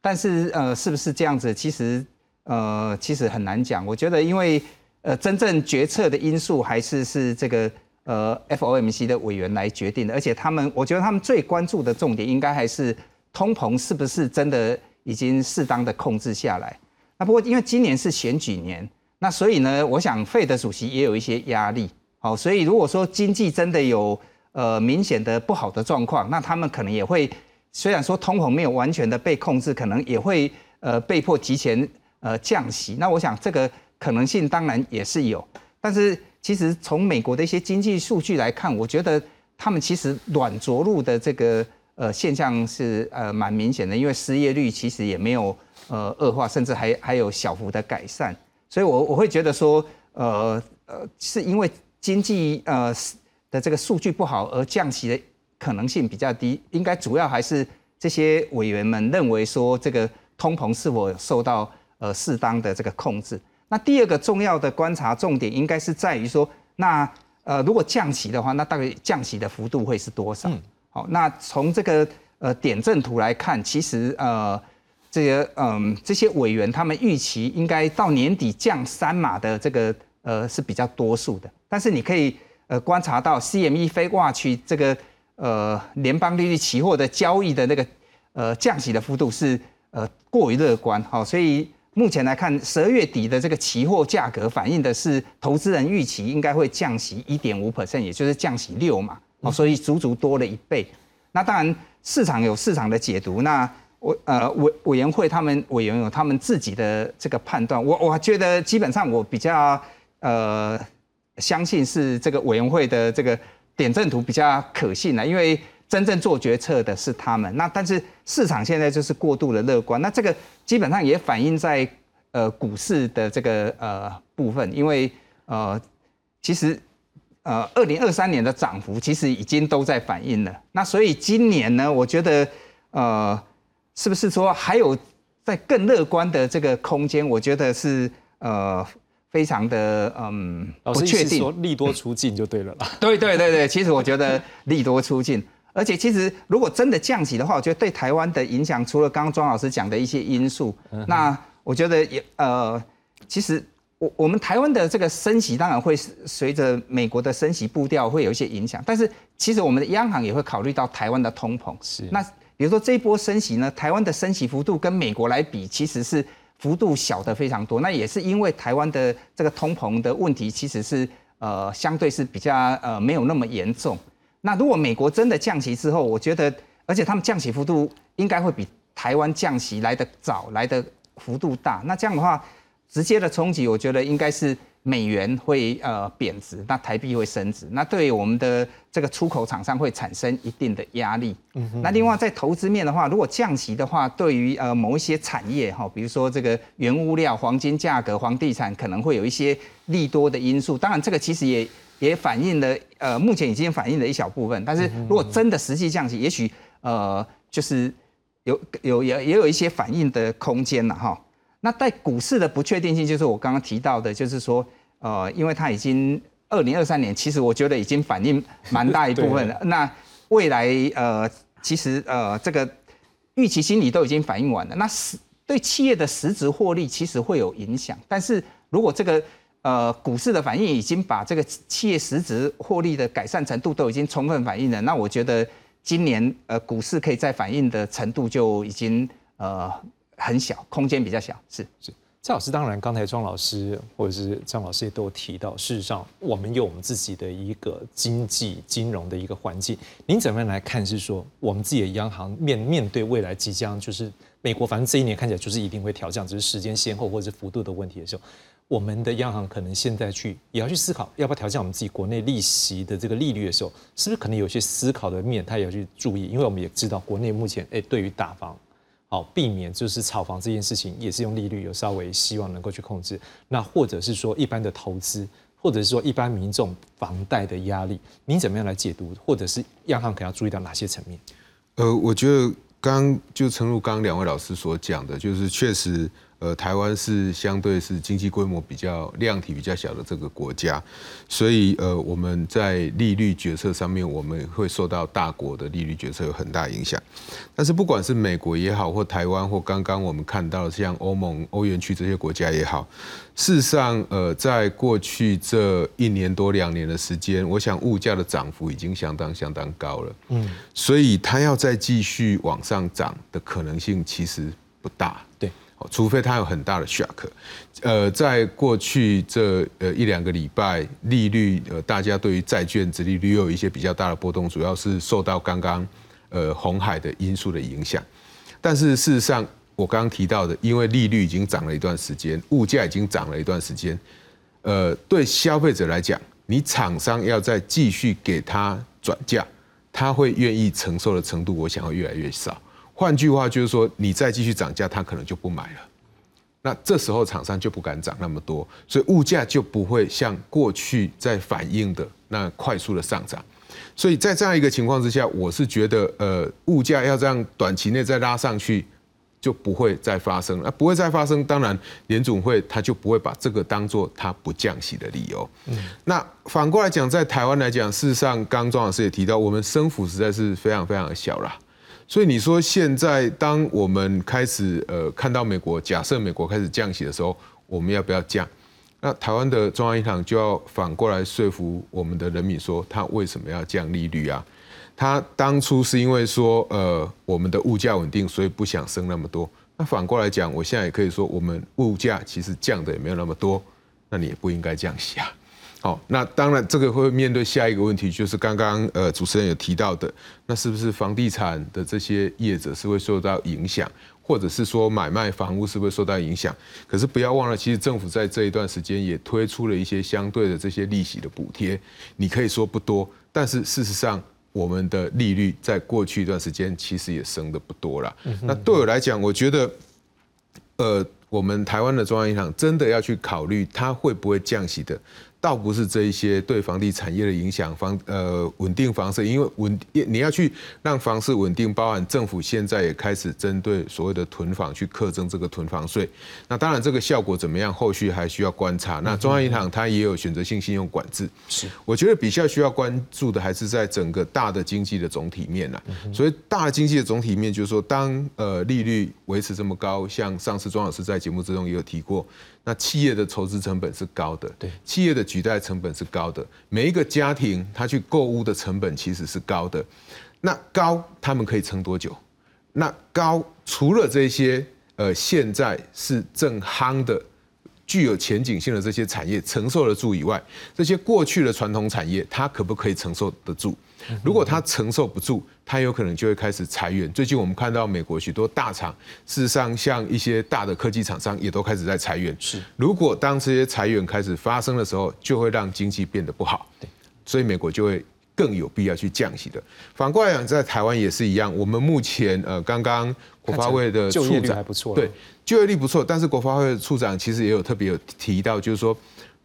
但是呃是不是这样子？其实呃其实很难讲。我觉得因为呃真正决策的因素还是是这个呃 FOMC 的委员来决定的，而且他们我觉得他们最关注的重点应该还是通膨是不是真的已经适当的控制下来。那不过因为今年是选举年，那所以呢，我想费德主席也有一些压力。好，所以如果说经济真的有呃明显的不好的状况，那他们可能也会，虽然说通膨没有完全的被控制，可能也会呃被迫提前呃降息。那我想这个可能性当然也是有，但是其实从美国的一些经济数据来看，我觉得他们其实软着陆的这个呃现象是呃蛮明显的，因为失业率其实也没有呃恶化，甚至还还有小幅的改善。所以我我会觉得说呃呃是因为。经济呃的这个数据不好而降息的可能性比较低，应该主要还是这些委员们认为说这个通膨是否受到呃适当的这个控制。那第二个重要的观察重点应该是在于说，那呃如果降息的话，那大概降息的幅度会是多少？好，那从这个呃点阵图来看，其实呃这些嗯这些委员他们预期应该到年底降三码的这个呃是比较多数的。但是你可以呃观察到 CME 非挂区这个呃联邦利率期货的交易的那个呃降息的幅度是呃过于乐观，好，所以目前来看十二月底的这个期货价格反映的是投资人预期应该会降息一点五 percent，也就是降息六嘛，哦，所以足足多了一倍。那当然市场有市场的解读，那委呃委委员会他们委员有他们自己的这个判断，我我觉得基本上我比较呃。相信是这个委员会的这个点阵图比较可信的，因为真正做决策的是他们。那但是市场现在就是过度的乐观，那这个基本上也反映在呃股市的这个呃部分，因为呃其实呃二零二三年的涨幅其实已经都在反映了。那所以今年呢，我觉得呃是不是说还有在更乐观的这个空间？我觉得是呃。非常的嗯，不确定，说利多出尽就对了啦。对对对对，其实我觉得利多出尽，而且其实如果真的降息的话，我觉得对台湾的影响，除了刚刚庄老师讲的一些因素，那我觉得也呃，其实我我们台湾的这个升息当然会随着美国的升息步调会有一些影响，但是其实我们的央行也会考虑到台湾的通膨。是。那比如说这一波升息呢，台湾的升息幅度跟美国来比，其实是。幅度小的非常多。那也是因为台湾的这个通膨的问题，其实是呃相对是比较呃没有那么严重。那如果美国真的降息之后，我觉得，而且他们降息幅度应该会比台湾降息来的早，来的幅度大。那这样的话，直接的冲击，我觉得应该是美元会呃贬值，那台币会升值，那对我们的这个出口厂商会产生一定的压力。嗯那另外在投资面的话，如果降息的话，对于呃某一些产业哈，比如说这个原物料、黄金价格、房地产，可能会有一些利多的因素。当然，这个其实也。也反映了，呃，目前已经反映了一小部分，但是如果真的实际降息，也许呃，就是有有也也有一些反应的空间了哈。那在股市的不确定性，就是我刚刚提到的，就是说，呃，因为它已经二零二三年，其实我觉得已经反映蛮大一部分了。那未来呃，其实呃，这个预期心理都已经反映完了，那实对企业的实质获利其实会有影响，但是如果这个呃，股市的反应已经把这个企业实质获利的改善程度都已经充分反映了。那我觉得今年呃股市可以再反映的程度就已经呃很小，空间比较小。是是，蔡老师，当然刚才庄老师或者是张老师也都提到，事实上我们有我们自己的一个经济金融的一个环境。您怎么样来看？是说我们自己的央行面面对未来即将就是美国，反正这一年看起来就是一定会调降，只是时间先后或者是幅度的问题的时候。我们的央行可能现在去也要去思考，要不要调降我们自己国内利息的这个利率的时候，是不是可能有些思考的面，他也要去注意？因为我们也知道，国内目前哎，对于打房，好避免就是炒房这件事情，也是用利率有稍微希望能够去控制。那或者是说一般的投资，或者是说一般民众房贷的压力，您怎么样来解读？或者是央行可要注意到哪些层面？呃，我觉得刚就诚如刚两位老师所讲的，就是确实。呃，台湾是相对是经济规模比较量体比较小的这个国家，所以呃，我们在利率决策上面，我们会受到大国的利率决策有很大影响。但是不管是美国也好，或台湾，或刚刚我们看到像欧盟、欧元区这些国家也好，事实上，呃，在过去这一年多两年的时间，我想物价的涨幅已经相当相当高了。嗯，所以它要再继续往上涨的可能性其实不大。对。除非它有很大的 shock，呃，在过去这呃一两个礼拜，利率呃大家对于债券殖利率有一些比较大的波动，主要是受到刚刚呃红海的因素的影响。但是事实上，我刚刚提到的，因为利率已经涨了一段时间，物价已经涨了一段时间，呃，对消费者来讲，你厂商要再继续给他转嫁，他会愿意承受的程度，我想会越来越少。换句话就是说，你再继续涨价，他可能就不买了。那这时候厂商就不敢涨那么多，所以物价就不会像过去在反映的那快速的上涨。所以在这样一个情况之下，我是觉得，呃，物价要这样短期内再拉上去，就不会再发生了。不会再发生，当然联总会他就不会把这个当做他不降息的理由。嗯。那反过来讲，在台湾来讲，事实上，刚庄老师也提到，我们升幅实在是非常非常的小了。所以你说现在，当我们开始呃看到美国假设美国开始降息的时候，我们要不要降？那台湾的中央银行就要反过来说服我们的人民说，他为什么要降利率啊？他当初是因为说呃我们的物价稳定，所以不想升那么多。那反过来讲，我现在也可以说，我们物价其实降的也没有那么多，那你也不应该降息啊。好，那当然这个会面对下一个问题，就是刚刚呃主持人有提到的，那是不是房地产的这些业者是会受到影响，或者是说买卖房屋是不是受到影响？可是不要忘了，其实政府在这一段时间也推出了一些相对的这些利息的补贴，你可以说不多，但是事实上我们的利率在过去一段时间其实也升的不多了。那对我来讲，我觉得，呃，我们台湾的中央银行真的要去考虑它会不会降息的。倒不是这一些对房地产业的影响，房呃稳定房市，因为稳你要去让房市稳定，包含政府现在也开始针对所谓的囤房去课征这个囤房税。那当然这个效果怎么样，后续还需要观察。那中央银行它也有选择性信用管制，是我觉得比较需要关注的还是在整个大的经济的总体面呐。所以大的经济的总体面就是说，当呃利率维持这么高，像上次庄老师在节目之中也有提过。那企业的筹资成本是高的，对，企业的举债成本是高的，每一个家庭他去购物的成本其实是高的。那高他们可以撑多久？那高除了这些。呃现在是正夯的。具有前景性的这些产业承受得住以外，这些过去的传统产业它可不可以承受得住？如果它承受不住，它有可能就会开始裁员。最近我们看到美国许多大厂，事实上像一些大的科技厂商也都开始在裁员。是，如果当这些裁员开始发生的时候，就会让经济变得不好。对，所以美国就会更有必要去降息的。反过来讲，在台湾也是一样。我们目前呃，刚刚国发会的就业率还不错，对。就业率不错，但是国发会的处长其实也有特别有提到，就是说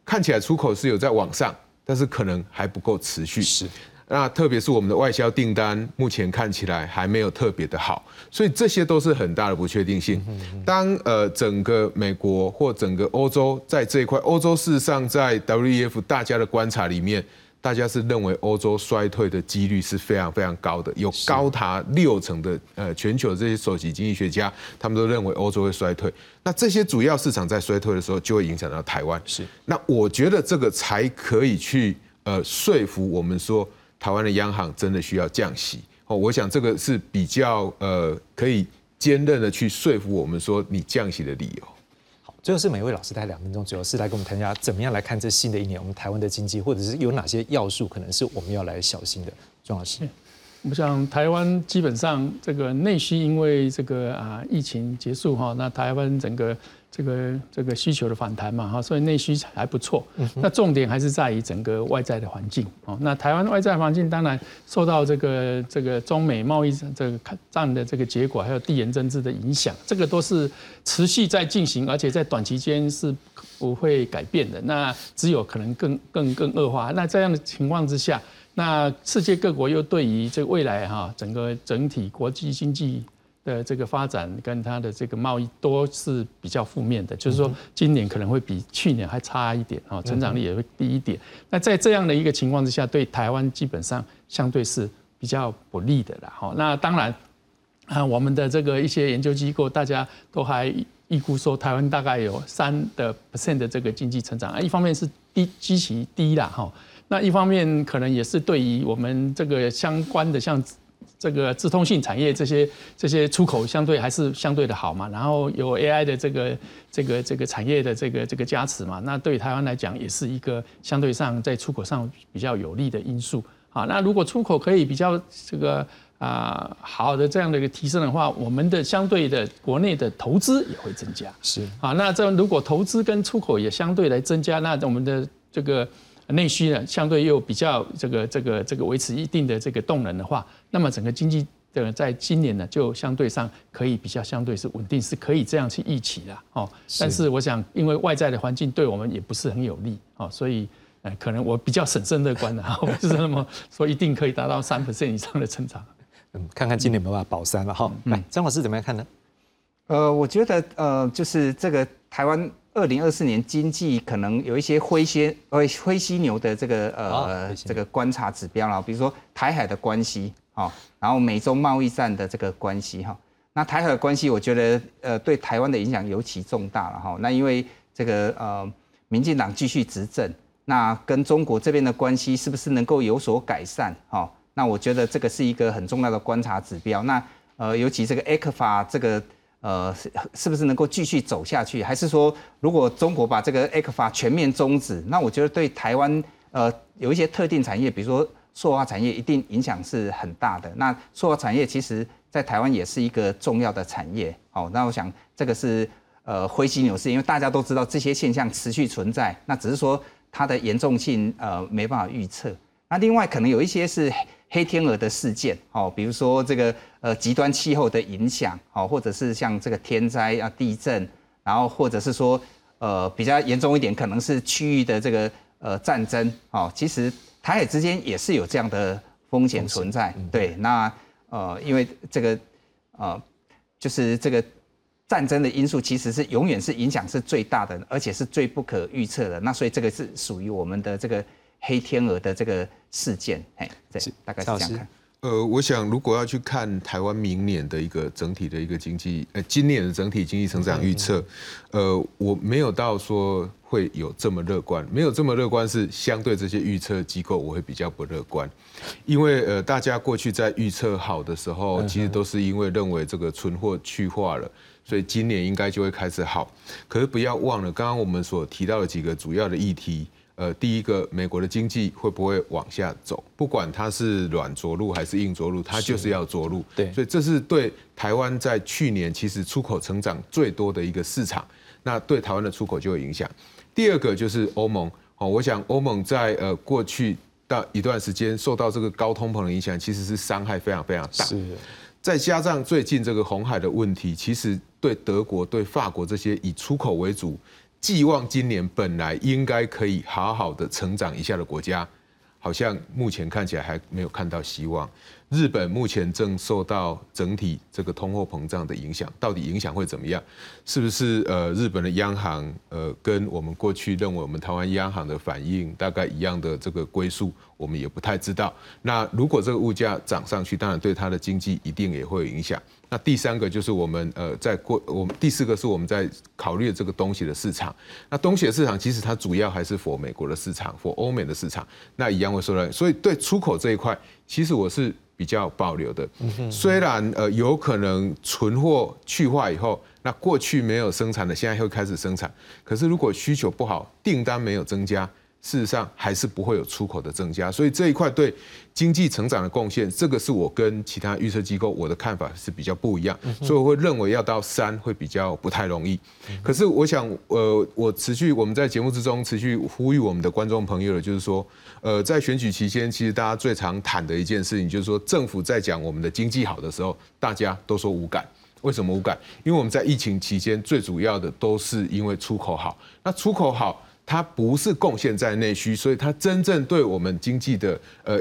看起来出口是有在往上，但是可能还不够持续。是，那特别是我们的外销订单目前看起来还没有特别的好，所以这些都是很大的不确定性。当呃整个美国或整个欧洲在这一块，欧洲事实上在 WEF 大家的观察里面。大家是认为欧洲衰退的几率是非常非常高的，有高达六成的呃全球这些首席经济学家，他们都认为欧洲会衰退。那这些主要市场在衰退的时候，就会影响到台湾。是，那我觉得这个才可以去呃说服我们说，台湾的央行真的需要降息。哦，我想这个是比较呃可以坚韧的去说服我们说你降息的理由。最后是每位老师大概两分钟主要，是来跟我们谈一下怎么样来看这新的一年我们台湾的经济，或者是有哪些要素可能是我们要来小心的。庄老师，我想台湾基本上这个内需因为这个啊疫情结束哈，那台湾整个。这个这个需求的反弹嘛，哈，所以内需还不错。那重点还是在于整个外在的环境哦。那台湾外在环境当然受到这个这个中美贸易这个战的这个结果，还有地缘政治的影响，这个都是持续在进行，而且在短期间是不会改变的。那只有可能更更更恶化。那这样的情况之下，那世界各国又对于这个未来哈，整个整体国际经济。的这个发展跟它的这个贸易都是比较负面的，就是说今年可能会比去年还差一点啊，成长率也会低一点。那在这样的一个情况之下，对台湾基本上相对是比较不利的了。哈，那当然啊，我们的这个一些研究机构，大家都还预估说台湾大概有三的 percent 的这个经济成长啊，一方面是低基期低啦，哈，那一方面可能也是对于我们这个相关的像。这个自通信产业这些这些出口相对还是相对的好嘛，然后有 AI 的这个这个这个产业的这个这个加持嘛，那对台湾来讲也是一个相对上在出口上比较有利的因素啊。那如果出口可以比较这个啊好的这样的一个提升的话，我们的相对的国内的投资也会增加。是啊，那这如果投资跟出口也相对来增加，那我们的这个。内需呢，相对又比较这个这个这个维持一定的这个动能的话，那么整个经济的在今年呢，就相对上可以比较相对是稳定，是可以这样去预期的哦。但是我想，因为外在的环境对我们也不是很有利哦，所以呃，可能我比较审慎乐观的，我不是那么说一定可以达到三 percent 以上的成长。嗯，看看今年有没有办法保三了哈。来，张老师怎么样看呢？呃，我觉得呃，就是这个台湾。二零二四年经济可能有一些灰犀灰灰犀牛的这个呃这个观察指标啦，比如说台海的关系哈，然后美中贸易战的这个关系哈。那台海的关系，我觉得呃对台湾的影响尤其重大了哈。那因为这个呃民进党继续执政，那跟中国这边的关系是不是能够有所改善哈？那我觉得这个是一个很重要的观察指标。那呃尤其这个 A 克法这个。呃，是是不是能够继续走下去？还是说，如果中国把这个 A 克法全面终止，那我觉得对台湾呃有一些特定产业，比如说塑化产业，一定影响是很大的。那塑化产业其实在台湾也是一个重要的产业。好，那我想这个是呃灰犀牛市，因为大家都知道这些现象持续存在，那只是说它的严重性呃没办法预测。那另外可能有一些是。黑天鹅的事件，哦，比如说这个呃极端气候的影响，哦，或者是像这个天灾啊地震，然后或者是说呃比较严重一点，可能是区域的这个呃战争，哦，其实台海之间也是有这样的风险存在，对，那呃因为这个呃就是这个战争的因素，其实是永远是影响是最大的，而且是最不可预测的，那所以这个是属于我们的这个。黑天鹅的这个事件，哎，对，大概是这样看。呃，我想如果要去看台湾明年的一个整体的一个经济，呃，今年的整体经济成长预测，呃，我没有到说会有这么乐观，没有这么乐观是相对这些预测机构，我会比较不乐观，因为呃，大家过去在预测好的时候，其实都是因为认为这个存货去化了，所以今年应该就会开始好。可是不要忘了，刚刚我们所提到的几个主要的议题。呃，第一个，美国的经济会不会往下走？不管它是软着陆还是硬着陆，它就是要着陆。对，所以这是对台湾在去年其实出口成长最多的一个市场，那对台湾的出口就有影响。第二个就是欧盟哦，我想欧盟在呃过去到一段时间受到这个高通膨的影响，其实是伤害非常非常大。是，再加上最近这个红海的问题，其实对德国、对法国这些以出口为主。寄望今年本来应该可以好好的成长一下的国家，好像目前看起来还没有看到希望。日本目前正受到整体这个通货膨胀的影响，到底影响会怎么样？是不是呃日本的央行呃跟我们过去认为我们台湾央行的反应大概一样的这个归宿，我们也不太知道。那如果这个物价涨上去，当然对它的经济一定也会有影响。那第三个就是我们呃在过我们第四个是我们在考虑这个东西的市场。那东西的市场其实它主要还是否美国的市场，否欧美的市场，那一样会受到。所以对出口这一块，其实我是。比较保留的，虽然呃有可能存货去化以后，那过去没有生产的现在会开始生产，可是如果需求不好，订单没有增加。事实上还是不会有出口的增加，所以这一块对经济成长的贡献，这个是我跟其他预测机构我的看法是比较不一样，所以我会认为要到三会比较不太容易。可是我想，呃，我持续我们在节目之中持续呼吁我们的观众朋友的，就是说，呃，在选举期间，其实大家最常谈的一件事情，就是说政府在讲我们的经济好的时候，大家都说无感。为什么无感？因为我们在疫情期间最主要的都是因为出口好，那出口好。它不是贡献在内需，所以它真正对我们经济的呃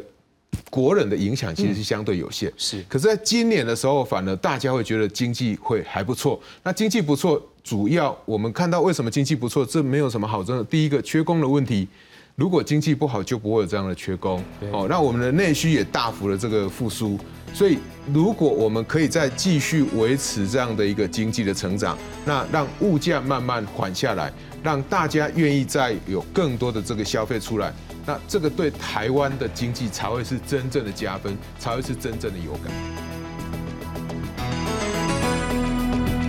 国人的影响其实是相对有限。是，可是在今年的时候，反而大家会觉得经济会还不错。那经济不错，主要我们看到为什么经济不错，这没有什么好争的。第一个，缺工的问题，如果经济不好，就不会有这样的缺工。哦，那我们的内需也大幅的这个复苏。所以，如果我们可以再继续维持这样的一个经济的成长，那让物价慢慢缓下来。让大家愿意再有更多的这个消费出来，那这个对台湾的经济才会是真正的加分，才会是真正的有感。